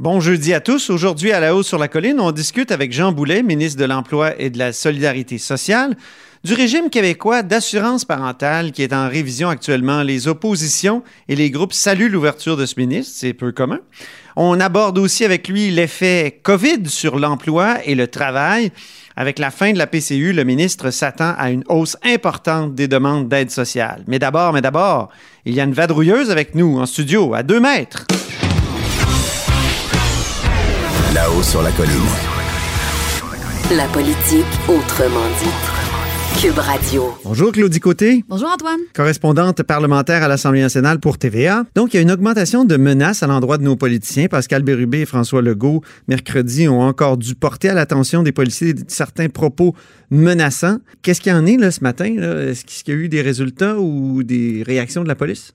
Bon jeudi à tous. Aujourd'hui, à la hausse sur la colline, on discute avec Jean Boulet, ministre de l'Emploi et de la Solidarité sociale, du régime québécois d'assurance parentale qui est en révision actuellement. Les oppositions et les groupes saluent l'ouverture de ce ministre, c'est peu commun. On aborde aussi avec lui l'effet COVID sur l'emploi et le travail. Avec la fin de la PCU, le ministre s'attend à une hausse importante des demandes d'aide sociale. Mais d'abord, mais d'abord, il y a une vadrouilleuse avec nous en studio, à deux mètres. Sur la colline. La politique autrement dit. Cube Radio. Bonjour Claudie Côté. Bonjour Antoine. Correspondante parlementaire à l'Assemblée nationale pour TVA. Donc, il y a une augmentation de menaces à l'endroit de nos politiciens. Pascal Bérubé et François Legault, mercredi, ont encore dû porter à l'attention des policiers certains propos menaçants. Qu'est-ce qu'il y en est là, ce matin? Est-ce qu'il y a eu des résultats ou des réactions de la police?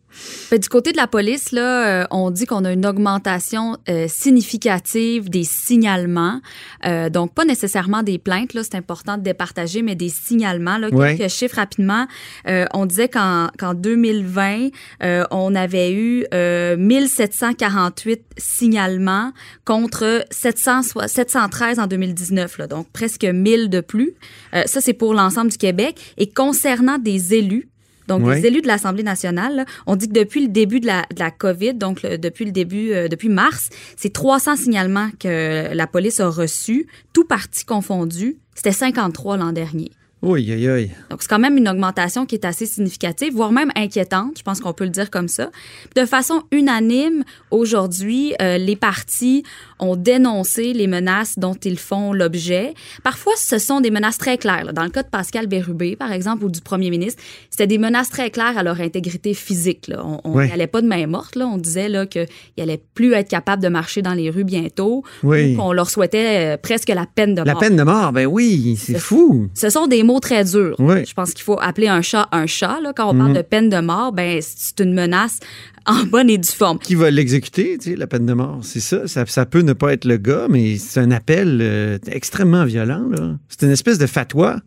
Ben, du côté de la police, là, euh, on dit qu'on a une augmentation euh, significative des signalements. Euh, donc, pas nécessairement des plaintes, là, c'est important de départager, mais des signalements. Là. Quelques chiffres rapidement. Euh, on disait qu'en qu'en 2020, euh, on avait eu euh, 1748 signalements contre 700, 713 en 2019. Là, donc, presque 1000 de plus. Euh, ça, c'est pour l'ensemble du Québec. Et concernant des élus, donc, Ouais. les élus de l'Assemblée nationale, là, on dit que depuis le début de la, de la COVID, donc le- depuis le début, euh, depuis mars, c'est 300 signalements que la police a reçus, tout parti confondu. C'était 53 l'an dernier. Oui, aïe, aïe. Donc, c'est quand même une augmentation qui est assez significative, voire même inquiétante, je pense qu'on peut le dire comme ça. De façon unanime, aujourd'hui, euh, les partis ont dénoncé les menaces dont ils font l'objet. Parfois, ce sont des menaces très claires. là. Dans le cas de Pascal Bérubé, par exemple, ou du premier ministre, c'était des menaces très claires à leur intégrité physique. Là. On n'allait pas de main morte. Là. On disait qu'ils n'allaient plus être capables de marcher dans les rues bientôt. Oui. ou qu'on leur souhaitait euh, presque la peine de La mort. peine de mort, ben oui, c'est fou. Ce sont des mots très durs. Oui. Je pense qu'il faut appeler un chat un chat. Là. Quand on parle de peine de mort, ben c'est une menace en bonne et due forme. Qui va l'exécuter, tu sais, la peine de mort? C'est ça. ça. ça peut ne pas être le gars, mais c'est un appel euh, extrêmement violent. C'est une espèce de fatwa,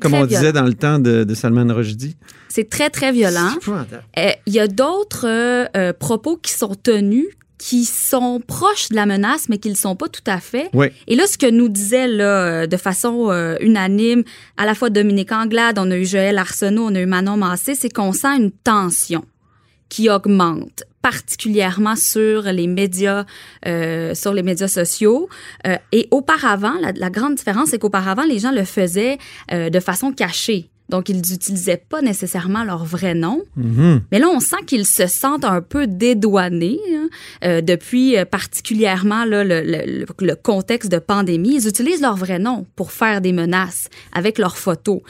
comme on violent. disait dans le temps de, de Salman Rushdie. C'est très, très violent. Euh, Il y a d'autres euh, propos qui sont tenus qui sont proches de la menace, mais qui ne le sont pas tout à fait. Oui. Et là, ce que nous disait là, euh, de façon euh, unanime, à la fois Dominique Anglade, on a eu Joël Arsenault, on a eu Manon Massé, c'est qu'on sent une tension qui augmente particulièrement sur les médias, euh, sur les médias sociaux. Euh, et auparavant, la, la grande différence, c'est qu'auparavant, les gens le faisaient de façon cachée. Donc, ils n'utilisaient pas nécessairement leur vrai nom. Mhm. Mais là, on sent qu'ils se sentent un peu dédouanés hein, euh, depuis euh, particulièrement là, le, le- le- le contexte de pandémie. Ils utilisent leur vrai nom pour faire des menaces avec leurs photos.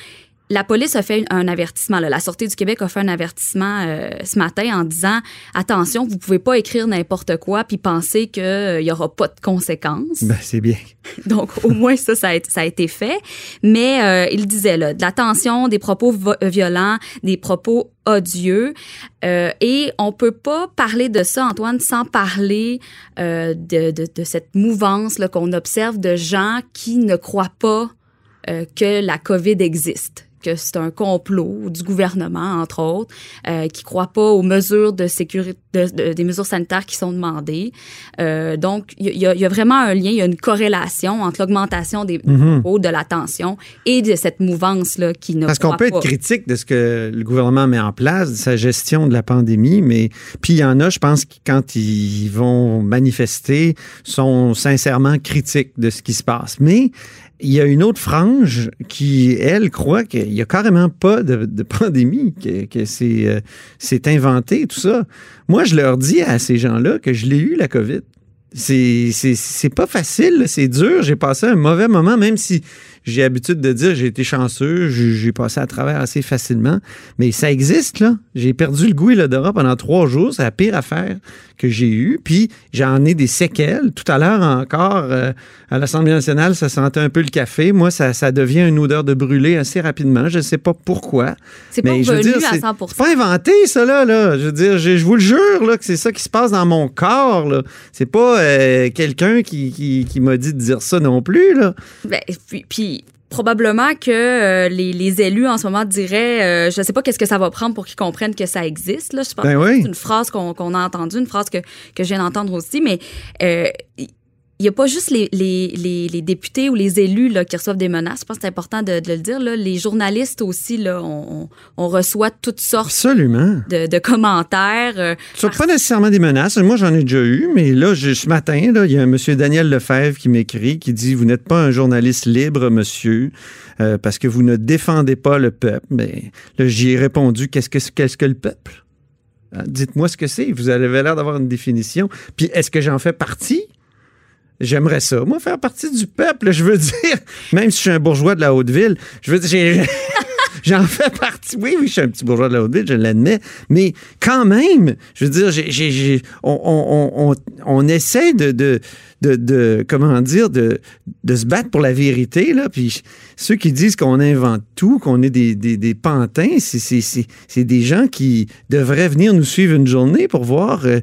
La police a fait un avertissement. là. La Sûreté du Québec a fait un avertissement euh, ce matin en disant attention, vous pouvez pas écrire n'importe quoi puis penser qu'il y aura pas de conséquences. Ben, c'est bien. Donc, au moins, ça, ça a, été- ça a été fait. Mais euh, il disait, là, de la tension, des propos vo- violents, des propos odieux. Euh, et on peut pas parler de ça, Antoine, sans parler euh, de, de, de cette mouvance qu'on observe de gens qui ne croient pas euh, que la COVID existe que c'est un complot du gouvernement, entre autres, euh, qui croient pas aux mesures de sécurité, de- de- des mesures sanitaires qui sont demandées. Euh, donc, il y, a- il y a vraiment un lien, il y a une corrélation entre l'augmentation des Mhm. de la tension et de cette mouvance-là qui ne Parce qu'on croit peut pas. être critique de ce que le gouvernement met en place, de sa gestion de la pandémie, mais puis il y en a, je pense, qui, quand ils vont manifester, sont sincèrement critiques de ce qui se passe. Mais il y a une autre frange qui, elle, croit qu'il n'y a carrément pas de, pandémie, que, c'est euh, c'est inventé, tout ça. Moi, je leur dis à ces gens-là que je l'ai eu, la COVID. C'est c'est- c'est pas facile, c'est dur. J'ai passé un mauvais moment, même si j'ai l'habitude de dire j'ai été chanceux, j'ai passé à travers assez facilement. Mais ça existe, là. J'ai perdu le goût et l'odorat pendant trois jours. C'est la pire affaire que j'ai eue. Puis j'en ai des séquelles. Tout à l'heure encore, euh, à l'Assemblée nationale, ça sentait un peu le café. Moi, ça, ça devient une odeur de brûlé assez rapidement. Je ne sais pas pourquoi. C'est pas revenu à c'est- 100 C'est pas inventé, ça, là. là. Je veux dire, je, je vous le jure, là, que c'est ça qui se passe dans mon corps, là. C'est pas euh, quelqu'un qui, qui, qui m'a dit de dire ça non plus, là. Ben, puis, puis probablement que euh, les, les élus en ce moment diraient, euh, je ne sais pas qu'est-ce que ça va prendre pour qu'ils comprennent que ça existe. Là. Je pense Ben que oui. c'est une phrase qu'on qu'on a entendue, une phrase que, que je viens d'entendre aussi, mais euh, il n'y a pas juste les, les, les, les députés ou les élus là, qui reçoivent des menaces. Je pense que c'est important de, de le dire. Là. Les journalistes aussi, là, on, on- reçoit toutes sortes Absolument. de, de commentaires. euh, pas nécessairement des menaces. Moi, j'en ai déjà eu, mais là, je- ce matin, il y a un monsieur Daniel Lefebvre qui m'écrit, qui dit Vous n'êtes pas un journaliste libre, monsieur, euh, parce que vous ne défendez pas le peuple. Mais là, j'y ai répondu Qu'est-ce que, qu'est-ce que le peuple? Hein, Dites-moi ce que c'est. Vous avez l'air d'avoir une définition. Puis, est-ce que j'en fais partie J'aimerais ça. Moi, faire partie du peuple, je veux dire, même si je suis un bourgeois de la Haute-Ville, je veux dire, J'en fais partie. Oui, oui, je suis un petit bourgeois de la Haute-Ville, je l'admets. Mais quand même, je veux dire, on, essaie de, de, de, comment dire, de, de se battre pour la vérité. Là. Puis ceux qui disent qu'on invente tout, qu'on est des, des, pantins, c'est des gens qui devraient venir nous suivre une journée pour voir euh,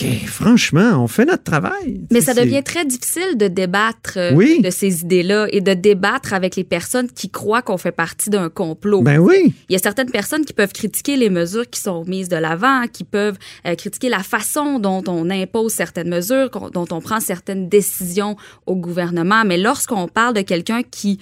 que, franchement, on fait notre travail. Mais ça devient très difficile de débattre euh, Oui. de ces idées-là et de débattre avec les personnes qui croient qu'on fait partie d'un complot. Ben oui. Il y a certaines personnes qui peuvent critiquer les mesures qui sont mises de l'avant, qui peuvent euh, critiquer la façon dont on impose certaines mesures, dont on prend certaines décisions au gouvernement. Mais lorsqu'on parle de quelqu'un qui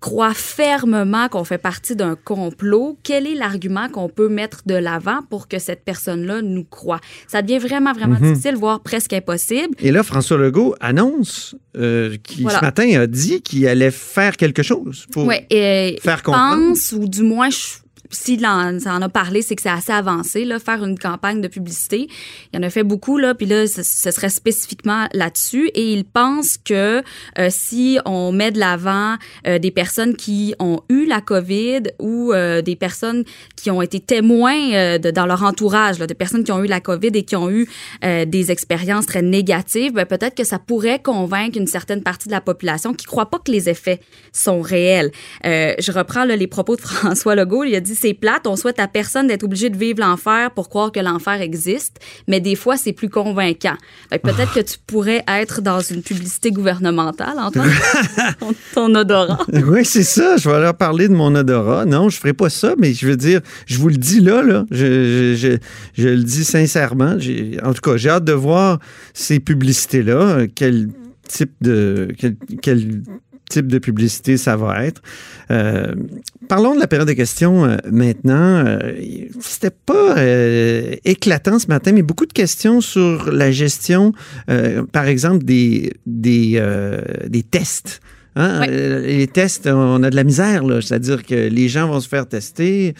croit fermement qu'on fait partie d'un complot, quel est l'argument qu'on peut mettre de l'avant pour que cette personne-là nous croit? Ça devient vraiment, vraiment Mhm. difficile, voire presque impossible. Et là, François Legault annonce euh, qui Voilà. ce matin a dit qu'il allait faire quelque chose pour et faire comprendre. pense, ou du moins, je- s'il en, en a parlé, c'est que c'est assez avancé, là, faire une campagne de publicité. Il en a fait beaucoup, là, puis là, ce, serait spécifiquement là-dessus. Et il pense que euh, si on met de l'avant euh, des personnes qui ont eu la COVID ou euh, des personnes qui ont été témoins dans leur entourage, là, de personnes qui ont eu la COVID et qui ont eu des expériences très négatives, ben, peut-être que ça pourrait convaincre une certaine partie de la population qui croit pas que les effets sont réels. Je reprends là, les propos de François Legault. Il a dit c'est plate, on souhaite à personne d'être obligé de vivre l'enfer pour croire que l'enfer existe, mais des fois c'est plus convaincant. Peut-être que tu pourrais être dans une publicité gouvernementale, Antoine, ton, ton odorat. Oui, c'est ça. Je vais leur parler de mon odorat. Non, je ferai pas ça, mais je veux dire, je vous le dis là, là. Je, je, je, je le dis sincèrement. En tout cas, j'ai hâte de voir ces publicités-là. Quel type de quel, quel type de publicité ça va être. Euh, parlons de la période de questions euh, maintenant. Euh, C'était pas euh, éclatant ce matin, mais beaucoup de questions sur la gestion, par exemple, des, des, des tests. Hein? Les tests, on a de la misère, là. C'est-à-dire que les gens vont se faire tester,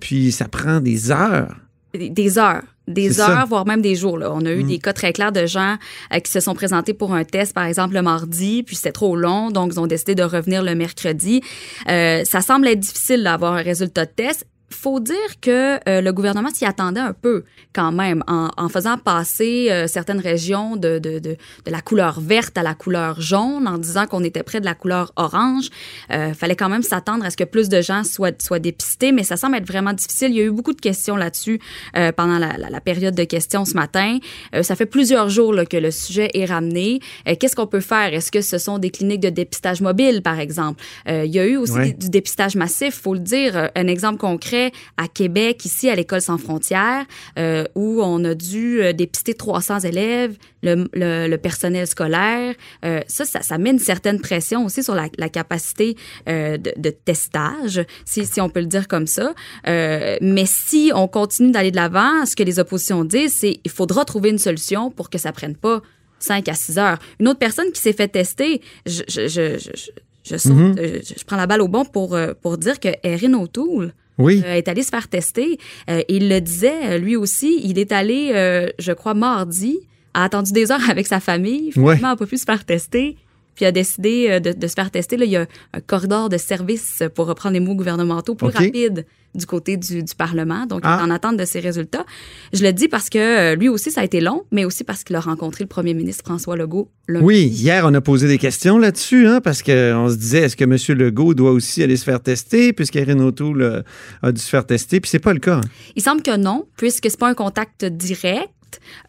puis ça prend des heures. Des heures. Des heures, ça. voire même des jours. Là. On a eu Mm. des cas très clairs de gens euh, qui se sont présentés pour un test, par exemple, le mardi, puis c'était trop long, donc ils ont décidé de revenir le mercredi. Euh, ça semble être difficile d'avoir un résultat de test. Faut dire que euh, le gouvernement s'y attendait un peu quand même en, en faisant passer euh, certaines régions de, de, de, de la couleur verte à la couleur jaune, en disant qu'on était près de la couleur orange. Euh, fallait quand même s'attendre à ce que plus de gens soient, soient dépistés, mais ça semble être vraiment difficile. Il y a eu beaucoup de questions là-dessus euh, pendant la, la, la période de questions ce matin. Ça fait plusieurs jours là, que le sujet est ramené. Qu'est-ce qu'on peut faire? Est-ce que ce sont des cliniques de dépistage mobile, par exemple? Il y a eu aussi Ouais. du dépistage massif, faut le dire. Un exemple concret à Québec, ici à l'École sans frontières, euh, où on a dû euh, dépister 300 élèves, le, le, le personnel scolaire. Euh, ça, ça, ça met une certaine pression aussi sur la, la capacité euh, de, de testage, si, si on peut le dire comme ça. Mais si on continue d'aller de l'avant, ce que les oppositions disent, c'est il faudra trouver une solution pour que ça prenne pas 5 à 6 heures. Une autre personne qui s'est fait tester, je, je, je, je, je- je saute, je, je prends la balle au bon pour, pour dire que Erin O'Toole Oui. euh, est allé se faire tester. Euh, il le disait, euh, lui aussi, il est allé, euh, je crois, mardi, a attendu des heures avec sa famille, finalement, Ouais. n'a pas pu se faire tester. Puis a décidé euh, de, de se faire tester. Là, il y a un corridor de service, pour reprendre les mots gouvernementaux, plus rapide du côté du, du Parlement. Donc, il Ah. est en attente de ces résultats. Je le dis parce que euh, lui aussi, ça a été long, mais aussi parce qu'il a rencontré le premier ministre François Legault lundi. Oui, hier, on a posé des questions là-dessus, hein, parce qu'on se disait, est-ce que M. Legault doit aussi aller se faire tester, puisqu'Erin O'Toole a dû se faire tester, puis c'est pas le cas. hein. Il semble que non, puisque c'est pas un contact direct.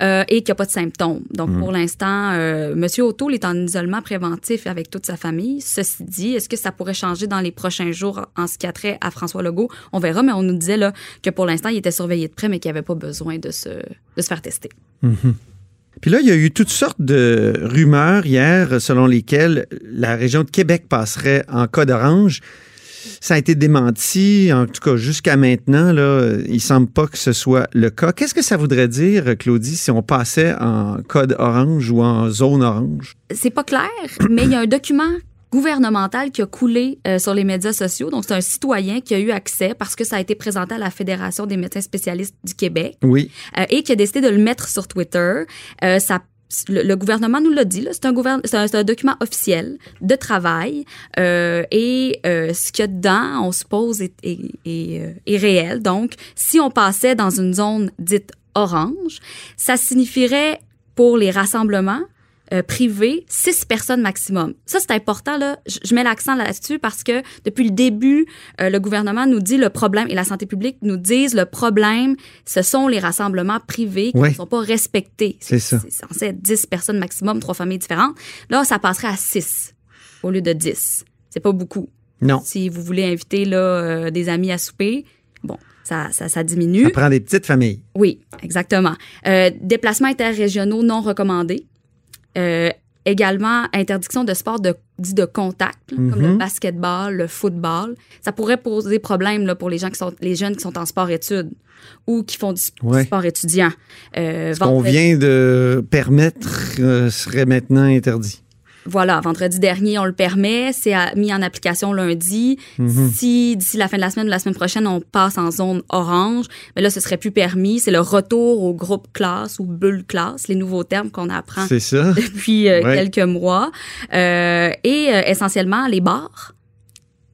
Euh, et qu'il n'y a pas de symptômes. Donc, Mm. pour l'instant, euh, M. O'Toole est en isolement préventif avec toute sa famille. Ceci dit, est-ce que ça pourrait changer dans les prochains jours en ce qui a trait à François Legault? On verra, mais on nous disait là, que pour l'instant, il était surveillé de près, mais qu'il n'y avait pas besoin de se, de se faire tester. Puis là, il y a eu toutes sortes de rumeurs hier selon lesquelles la région de Québec passerait en cas d'orange. Ça a été démenti, en tout cas jusqu'à maintenant. Là, il semble pas que ce soit le cas. Qu'est-ce que ça voudrait dire, Claudie, si on passait en code orange ou en zone orange? c'est pas clair, mais il y a un document gouvernemental qui a coulé euh, sur les médias sociaux. Donc, c'est un citoyen qui a eu accès parce que ça a été présenté à la Fédération des médecins spécialistes du Québec Oui. euh, et qui a décidé de le mettre sur Twitter. Euh, ça le, gouvernement nous l'a dit, c'est un, document officiel de travail euh, et euh, ce qu'il y a dedans, on suppose, est, euh, est réel. Donc, si on passait dans une zone dite orange, ça signifierait pour les rassemblements euh, privés, six personnes maximum. Ça, c'est important. Là. Je, je mets l'accent là-dessus parce que depuis le début, euh, le gouvernement nous dit le problème et la santé publique nous disent le problème, ce sont les rassemblements privés qui ne sont pas respectés. C'est ça. C'est censé être 10 personnes maximum, trois familles différentes. Là, ça passerait à 6 au lieu de 10. C'est pas beaucoup. Non. Si vous voulez inviter là, euh, des amis à souper, bon, ça, ça, ça diminue. Ça prend des petites familles. Oui, exactement. Euh, déplacements interrégionaux non recommandés. Euh, également, interdiction de sport de, dit de contact, là, comme Mhm. le basketball, le football. Ça pourrait poser problème là, pour les gens qui sont les jeunes qui sont en sport-études ou qui font du Ouais. sport étudiant. Euh, Ce qu'on vient de permettre euh, serait maintenant interdit. Voilà, vendredi dernier, on le permet. C'est mis en application lundi. Mhm. Si d'ici la fin de la semaine ou la semaine prochaine, on passe en zone orange, mais là, ce serait plus permis. C'est le retour au groupe classe ou bulle classe, les nouveaux termes qu'on apprend C'est ça. depuis euh, Ouais. quelques mois. Euh, et euh, essentiellement, les bars,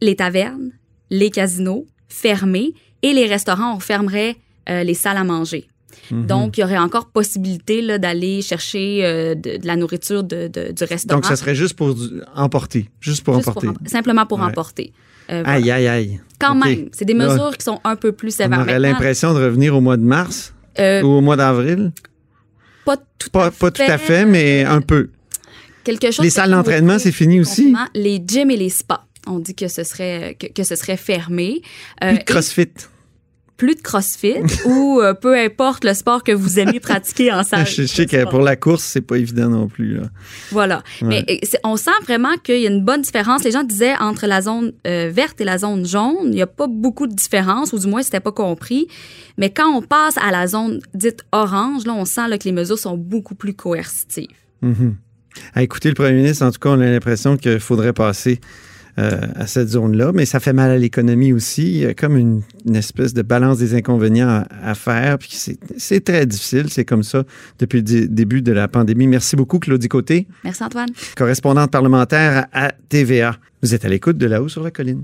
les tavernes, les casinos fermés et les restaurants, on fermerait euh, les salles à manger. Mhm. Donc, il y aurait encore possibilité là, d'aller chercher euh, de, de la nourriture de, de- du restaurant. Donc, ça serait juste pour emporter. Juste pour Juste emporter. em- simplement pour Ouais. emporter. Euh, voilà. Aïe, aïe, aïe. Quand même, c'est des Là, mesures qui sont un peu plus On sévères. aurait Maintenant, l'impression de revenir au mois de mars euh, ou au mois d'avril? pas tout Pas, à pas tout à fait, mais un peu. quelque chose. Les salles d'entraînement, c'est fini aussi. Les gyms et les spas. On dit que ce serait que, que ce serait fermé. Plus de et crossfit. Plus de CrossFit ou euh, peu importe le sport que vous aimez pratiquer en salle. Je sais que pour la course, c'est pas évident non plus. là. Voilà. Mais euh, on sent vraiment qu'il y a une bonne différence. Les gens disaient entre la zone euh, verte et la zone jaune, il n'y a pas beaucoup de différence, ou du moins, c'était pas compris. Mais quand on passe à la zone dite orange, là, on sent là, que les mesures sont beaucoup plus coercitives. Mhm. À écouter le premier ministre, en tout cas, on a l'impression qu'il faudrait passer euh, à cette zone-là, mais ça fait mal à l'économie aussi. Il y a comme une, une espèce de balance des inconvénients à, à faire, puis c'est très difficile. C'est comme ça depuis le dé- début de la pandémie. Merci beaucoup, Claudie Côté, Merci, Antoine. correspondante parlementaire à TVA. Vous êtes à l'écoute de là-haut sur la colline.